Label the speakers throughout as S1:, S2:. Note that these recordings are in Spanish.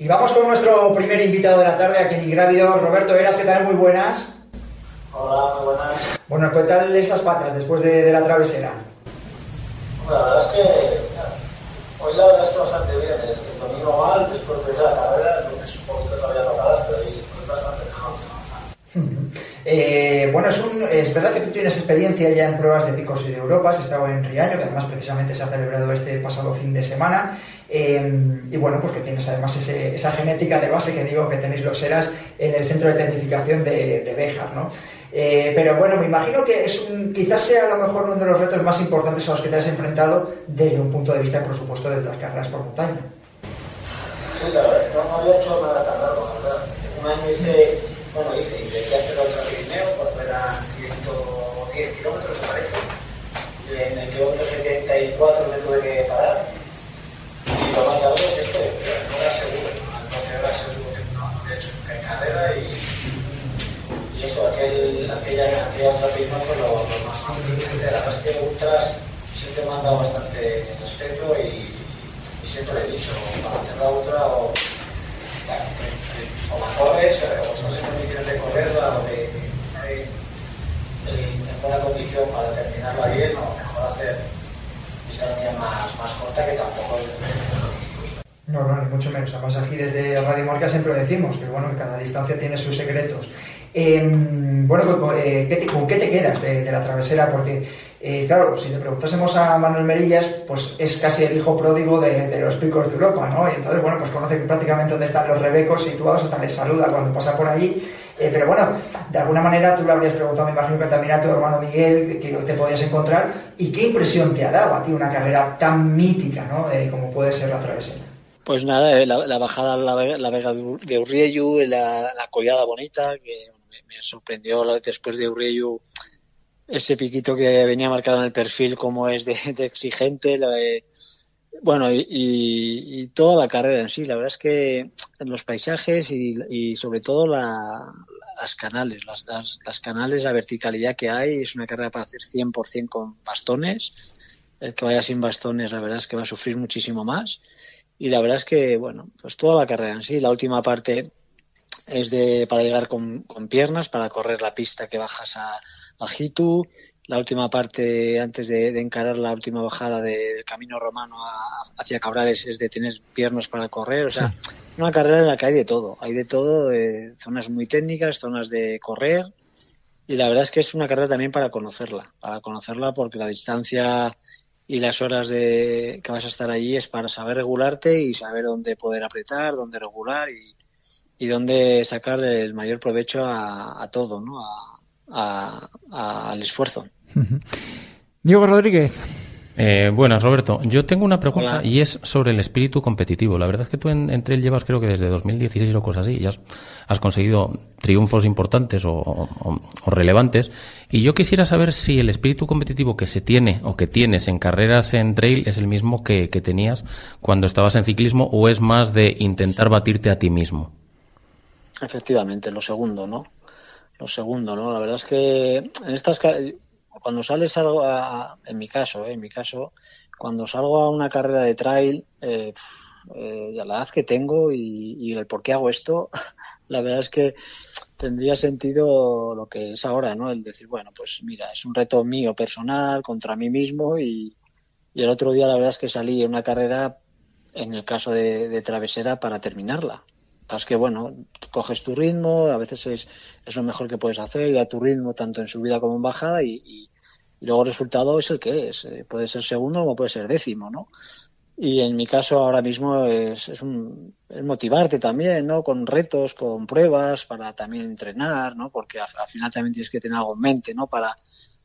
S1: Y vamos con nuestro primer invitado de la tarde, aquí en Ingrávido, Roberto Eras, ¿qué tal? Muy buenas.
S2: Hola, muy buenas.
S1: Bueno, ¿qué tal esas patas después de, de la travesera?
S2: Bueno, la verdad es que hoy la verdad es que bastante bien. El, el domingo mal, después de la carrera, el lunes un poquito todavía tocada, pero fue bastante mejor.
S1: Eh, bueno, es, un- es verdad que tú tienes experiencia ya en pruebas de picos y de Europa, has estado en Riaño, que además precisamente se ha celebrado este pasado fin de semana, eh, y bueno, pues que tienes además ese- esa genética de base que digo que tenéis los ERAS en el centro de tecnificación de, de Béjar, ¿no? Eh, pero bueno, me imagino que es un- quizás sea a lo mejor uno de los retos más importantes a los que te has enfrentado desde un punto de vista, por supuesto, de las carreras por montaña.
S2: Sí, la verdad, no, había hecho nada tan largo, la verdad. Un año hice, bueno, hice, intenté hacer el Pirineo, porque eran 110 kilómetros, me parece. En el kilómetro 74 me tuve que parar. Aquel, aquella, aquella ultra Pirineo fue lo, lo más complicado. La verdad es que ultras siempre me han dado bastante respeto y, y siempre le he dicho, para hacer la ultra o, o la corres o estás en condiciones de correrla o de, de en, en- en buena condición para terminarla bien o mejor hacer distancia más, más corta que tampoco es lo.
S1: No, no, ni mucho menos. Además aquí desde Radio Marca siempre decimos que bueno, cada distancia tiene sus secretos. Eh, bueno, con, eh, ¿qué te- ¿con qué te quedas de, la travesera? Porque, eh, claro, si le preguntásemos a Manuel Merillas, pues es casi el hijo pródigo de, los picos de Europa, ¿no? Y entonces, bueno, pues conoce prácticamente dónde están los rebecos situados, hasta les saluda cuando pasa por allí. Eh, pero bueno, de alguna manera tú le habrías preguntado, me imagino que también a tu hermano Miguel, que te podías encontrar, y qué impresión te ha dado a ti una carrera tan mítica, ¿no? Como puede ser la travesera.
S3: Pues nada, la, la bajada a la Vega, de Urriellu, la, la collada bonita, que me, sorprendió después de Urriellu ese piquito que venía marcado en el perfil como es de, exigente. de- bueno, y, y- toda la carrera en sí, la verdad es que los paisajes y, y sobre todo la- las canales, las, las, las canales, la verticalidad que hay, es una carrera para hacer 100% con bastones. El que vaya sin bastones, la verdad es que va a sufrir muchísimo más. Y la verdad es que, bueno, pues toda la carrera en sí, la última parte es de para llegar con, con piernas, para correr la pista que bajas a, a Jitu. La última parte, antes de, de encarar la última bajada de- del camino romano a- hacia Cabrales, es de tener piernas para correr. O sea, una carrera en la que hay de todo. Hay de todo, de zonas muy técnicas, zonas de correr. Y la verdad es que es una carrera también para conocerla. Para conocerla porque la distancia y las horas de que vas a estar allí es para saber regularte y saber dónde poder apretar, dónde regular y, y dónde sacar el mayor provecho a, a todo, ¿no? A- a- a- al esfuerzo.
S4: Diego Rodríguez.
S5: Eh, buenas, Roberto. Yo tengo una pregunta
S3: Hola.
S5: y es sobre el espíritu competitivo. La verdad es que tú en, en Trail llevas creo que desde 2016 o cosas así y has, has conseguido triunfos importantes o, o- o relevantes. Y yo quisiera saber si el espíritu competitivo que se tiene o que tienes en carreras en Trail es el mismo que, que tenías cuando estabas en ciclismo o es más de intentar batirte a ti mismo.
S3: Efectivamente, lo segundo, ¿no? Lo segundo, ¿no? La verdad es que en estas cuando sales algo a, en mi caso, ¿eh? en mi caso, cuando salgo a una carrera de trail, eh, eh, la edad que tengo y, el por qué hago esto, la verdad es que tendría sentido lo que es ahora, ¿no? El decir, bueno, pues mira, es un reto mío personal contra mí mismo y, el otro día la verdad es que salí en una carrera, en el caso de travesera, para terminarla. Es que, bueno, coges tu ritmo, a veces es, es lo mejor que puedes hacer, ir a tu ritmo tanto en subida como en bajada y, y- luego el resultado es el que es. Eh, puede ser segundo como puede ser décimo, ¿no? Y en mi caso ahora mismo es, es, un, motivarte también, ¿no? Con retos, con pruebas, para también entrenar, ¿no? Porque al, al final también tienes que tener algo en mente, ¿no? Para,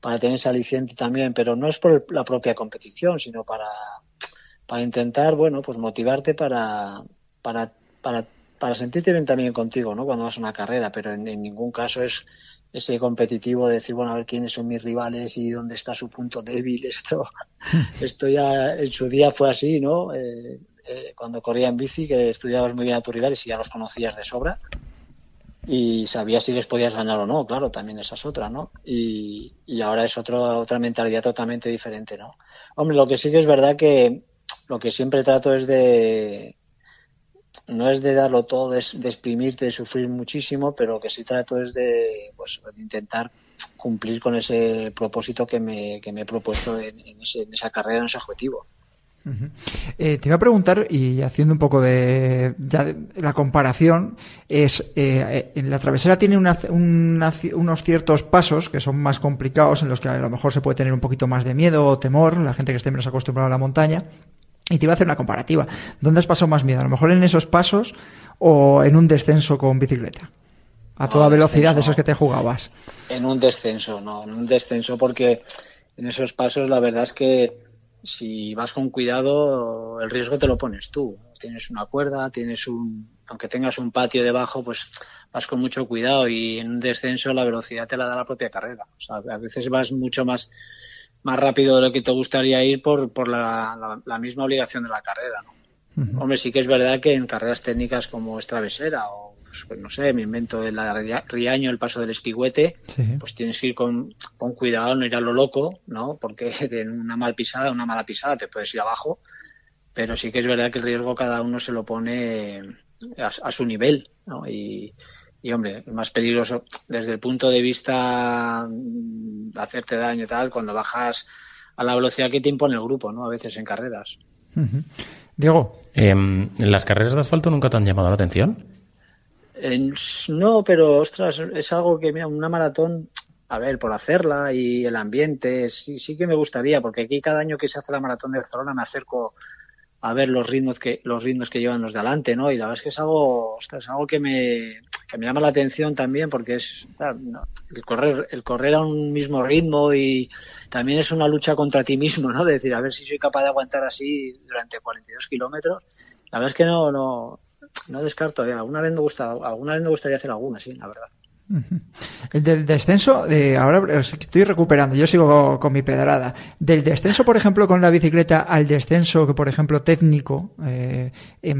S3: para tener ese aliciente también, pero no es por la propia competición, sino para, para intentar, bueno, pues motivarte para, para, para para sentirte bien también contigo, ¿no? Cuando vas a una carrera, pero en, ningún caso es ese competitivo de decir, bueno, a ver quiénes son mis rivales y dónde está su punto débil. Esto, esto ya en su día fue así, ¿no? Eh, eh, cuando corría en bici, que estudiabas muy bien a tus rivales y ya los conocías de sobra y sabías si les podías ganar o no, claro, también esa es otra, ¿no? Y, y ahora es otro, otra mentalidad totalmente diferente, ¿no? Hombre, lo que sí que es verdad que lo que siempre trato es de, no es de darlo todo, de, de, exprimirte, de sufrir muchísimo, pero que sí trato es de, pues, de intentar cumplir con ese propósito que me, que me he propuesto en, ese, en esa carrera, en ese objetivo.
S1: Eh, te iba a preguntar, y haciendo un poco de, ya de la comparación, es eh, en la travesera tiene una, unos ciertos pasos que son más complicados, en los que a lo mejor se puede tener un poquito más de miedo o temor, la gente que esté menos acostumbrada a la montaña. Y te iba a hacer una comparativa. ¿Dónde has pasado más miedo? ¿A lo mejor en esos pasos o en un descenso con bicicleta? A toda no, velocidad, de esos que te jugabas.
S3: En un descenso, no, en un descenso porque en esos pasos la verdad es que si vas con cuidado, el riesgo te lo pones tú. Tienes una cuerda, tienes un, aunque tengas un patio debajo, pues vas con mucho cuidado y en un descenso la velocidad te la da la propia carrera. O sea, a veces vas mucho más, más rápido de lo que te gustaría ir por, por la, la, la misma obligación de la carrera, ¿no? Uh -huh. Hombre, sí que es verdad que en carreras técnicas como es travesera o pues, no sé, me invento el Riaño, el paso del espigüete, sí. pues tienes que ir con, con, cuidado, no ir a lo loco, ¿no? Porque en una mal pisada, una mala pisada te puedes ir abajo, pero sí que es verdad que el riesgo cada uno se lo pone a, a su nivel, ¿no? Y, y hombre, es más peligroso desde el punto de vista hacerte daño y tal, cuando bajas a la velocidad que te impone el grupo, ¿no? A veces en carreras.
S1: Uh -huh. Diego.
S5: Eh, ¿Las carreras de asfalto nunca te han llamado la atención?
S3: Eh, no, pero ostras, es algo que, mira, una maratón, a ver, por hacerla y el ambiente, sí, sí que me gustaría, porque aquí cada año que se hace la maratón de Barcelona me acerco a ver los ritmos que los ritmos que llevan los de adelante, ¿no? Y la verdad es que es algo, ostras, algo que me, que me llama la atención también, porque es el correr, el correr a un mismo ritmo y también es una lucha contra ti mismo, ¿no? De decir, a ver si soy capaz de aguantar así durante 42 kilómetros. La verdad es que no, no, no descarto, ¿eh? alguna vez me gusta, alguna vez me gustaría hacer alguna, sí, la verdad.
S1: El del descenso, ahora estoy recuperando, yo sigo con mi pedrada. Del descenso, por ejemplo, con la bicicleta al descenso, que por ejemplo técnico, eh, eh,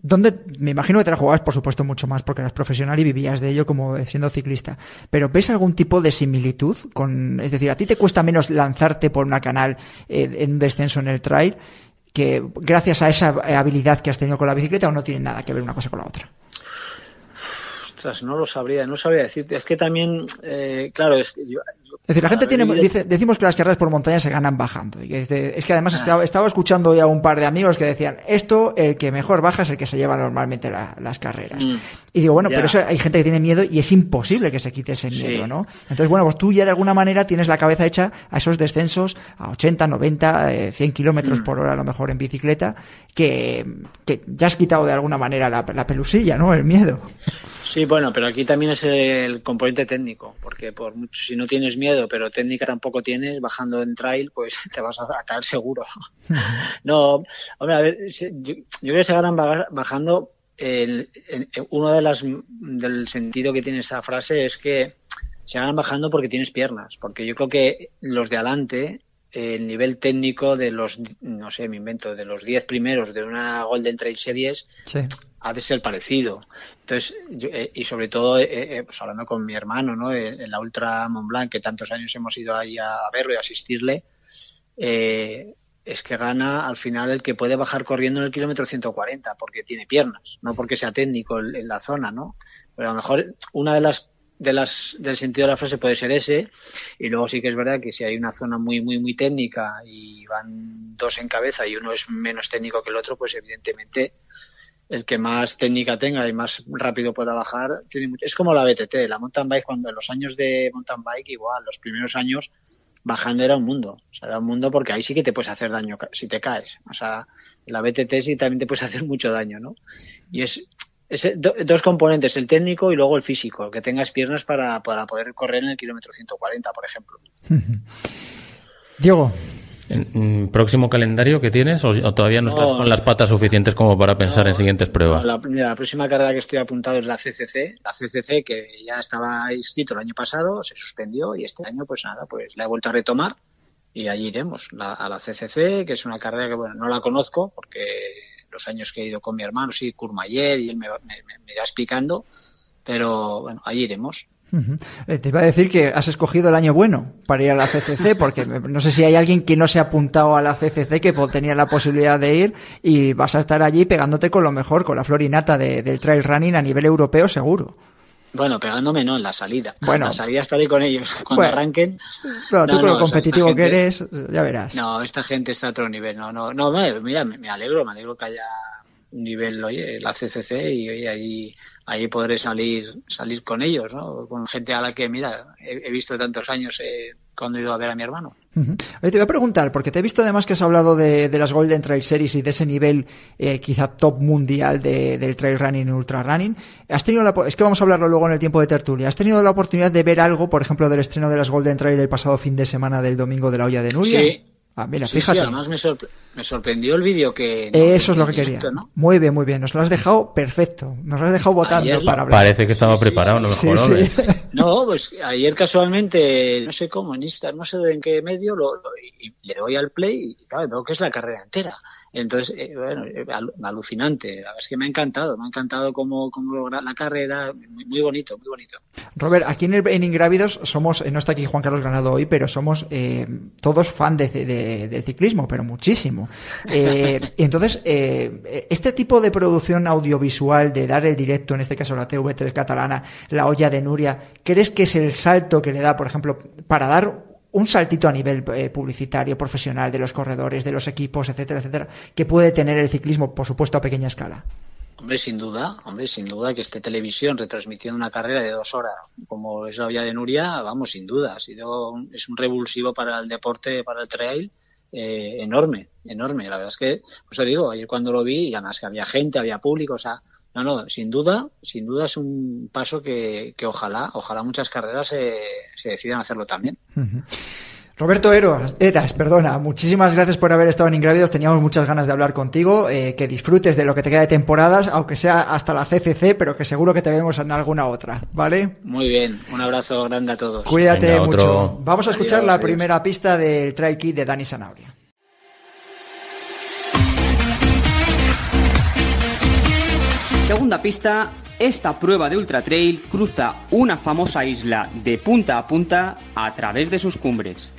S1: ¿dónde? Me imagino que te la jugabas, por supuesto, mucho más, porque eras profesional y vivías de ello como siendo ciclista. Pero ¿ves algún tipo de similitud? con Es decir, ¿a ti te cuesta menos lanzarte por una canal eh, en un descenso en el trail? que gracias a esa habilidad que has tenido con la bicicleta o no tiene nada que ver una cosa con la otra?
S3: Ostras, no lo sabría, no sabría decirte. Es que también, eh, claro, es que yo,
S1: Es decir, la gente tiene, dice, decimos que las carreras por montaña se ganan bajando. Y es, que además ah. estaba, estaba, escuchando ya un par de amigos que decían, esto, el que mejor baja es el que se lleva normalmente la, las carreras. Mm. Y digo, bueno, pero eso hay gente que tiene miedo y es imposible que se quite ese miedo, sí. ¿no? Entonces, bueno, pues tú ya de alguna manera tienes la cabeza hecha a esos descensos a 80, 90, eh, 100 kilómetros mm. por hora a lo mejor en bicicleta, que, que ya has quitado de alguna manera la, la pelusilla, ¿no? El miedo.
S3: Sí, bueno, pero aquí también es el componente técnico, porque por mucho, si no tienes miedo, pero técnica tampoco tienes, bajando en trail, pues te vas a, caer seguro. no, hombre, a ver, yo, yo creo que se ganan bajando. El, el, uno de las del sentido que tiene esa frase es que se ganan bajando porque tienes piernas, porque yo creo que los de adelante el nivel técnico de los, no sé, me invento, de los 10 primeros de una Golden Trail Series sí. ha de ser parecido. Entonces, yo, eh, y sobre todo, eh, eh, pues hablando con mi hermano, ¿no? En la Ultra Mont Blanc, que tantos años hemos ido ahí a verlo y a asistirle, eh, es que gana al final el que puede bajar corriendo en el kilómetro 140, porque tiene piernas, no porque sea técnico en, en la zona, ¿no? Pero a lo mejor una de las de las, del sentido de la frase puede ser ese. Y luego sí que es verdad que si hay una zona muy, muy, muy técnica y van dos en cabeza y uno es menos técnico que el otro, pues evidentemente el que más técnica tenga y más rápido pueda bajar, tiene mucho... es como la BTT, la mountain bike, cuando en los años de mountain bike, igual, los primeros años, bajando era un mundo. O sea, era un mundo porque ahí sí que te puedes hacer daño si te caes. O sea, la BTT sí también te puedes hacer mucho daño, ¿no? Y es, es do, dos componentes, el técnico y luego el físico, que tengas piernas para, para poder correr en el kilómetro 140, por ejemplo.
S1: Diego,
S5: Mm, ¿Próximo calendario que tienes o, todavía no, estás con las patas suficientes como para pensar en siguientes pruebas?
S3: la, la, próxima carrera que estoy apuntado es la CCC, la CCC que ya estaba inscrito el año pasado, se suspendió y este año pues nada, pues la he vuelto a retomar y allí iremos a la CCC, que es una carrera que bueno, no la conozco porque los años que he ido con mi hermano, sí, Courmayeur y él me, me irá explicando, pero bueno, allí iremos.
S1: Eh, te iba a decir que has escogido el año bueno para ir a la CCC, porque no sé si hay alguien que no se ha apuntado a la CCC que tenía la posibilidad de ir y vas a estar allí pegándote con lo mejor, con la florinata del trail running a nivel europeo seguro.
S3: Bueno, pegándome no, en la salida. Bueno. En la salida estaré con ellos cuando arranquen.
S1: Pero tú con lo competitivo que eres, ya verás.
S3: No, esta gente está a otro nivel. No, no, no, mira, me alegro, me alegro que haya nivel, oye, la CCC y oye, allí ahí podré salir salir con ellos, ¿no? Con gente a la que, mira, he, visto tantos años eh, cuando he ido a ver a mi hermano.
S1: te voy a preguntar, porque te he visto además que has hablado de, las Golden Trail Series y de ese nivel eh, quizá top mundial del trail running y ultra running. Has tenido la, es que vamos a hablarlo luego en el tiempo de tertulia. ¿Has tenido la oportunidad de ver algo, por ejemplo, del estreno de las Golden Trail del pasado fin de semana del domingo de la olla de Nuria?
S3: Sí.
S1: Ah, mira, fíjate.
S3: además me, me, sorprendió el vídeo que...
S1: Eso es lo que quería. Muy bien, muy bien. Nos lo has dejado perfecto. Nos lo has dejado votando para hablar.
S5: Parece que estaba preparado, no.
S3: No, pues ayer casualmente, no sé cómo, en Instagram, no sé en qué medio, lo, y le doy al play y claro, veo que es la carrera entera. Entonces, eh, bueno, eh, alucinante. La verdad es que me ha encantado, me ha encantado cómo, cómo la carrera, muy, bonito, muy bonito.
S1: Robert, aquí en, en Ingrávidos somos, eh, no está aquí Juan Carlos Granado hoy, pero somos todos fan de, ciclismo, pero muchísimo. y entonces, este tipo de producción audiovisual, de dar el directo, en este caso la TV3 catalana, la olla de Nuria, ¿crees que es el salto que le da, por ejemplo, para dar un saltito a nivel eh, publicitario, profesional, de los corredores, de los equipos, etcétera, etcétera, que puede tener el ciclismo, por supuesto, a pequeña escala.
S3: Hombre, sin duda, hombre, sin duda que esté televisión retransmitiendo una carrera de dos horas, como es la vía de Nuria, vamos, sin duda, ha sido, es un revulsivo para el deporte, para el trail, eh, enorme, enorme. La verdad es que, pues digo, ayer cuando lo vi, y además que había gente, había público, o sea, no, no, sin duda, sin duda es un paso que, ojalá, ojalá muchas carreras se decidan hacerlo también.
S1: Roberto Eras, Eras, perdona, muchísimas gracias por haber estado en Ingrávidos. Teníamos muchas ganas de hablar contigo. Eh, que disfrutes de lo que te queda de temporadas, aunque sea hasta la CCC, pero que seguro que te vemos en alguna otra, ¿vale?
S3: Muy bien, un abrazo grande a todos.
S1: Cuídate mucho. Vamos a escuchar la primera pista del Trail Kit de Dani Sanabria.
S6: Segunda pista, esta prueba de ultra trail cruza una famosa isla de punta a punta a través de sus cumbres.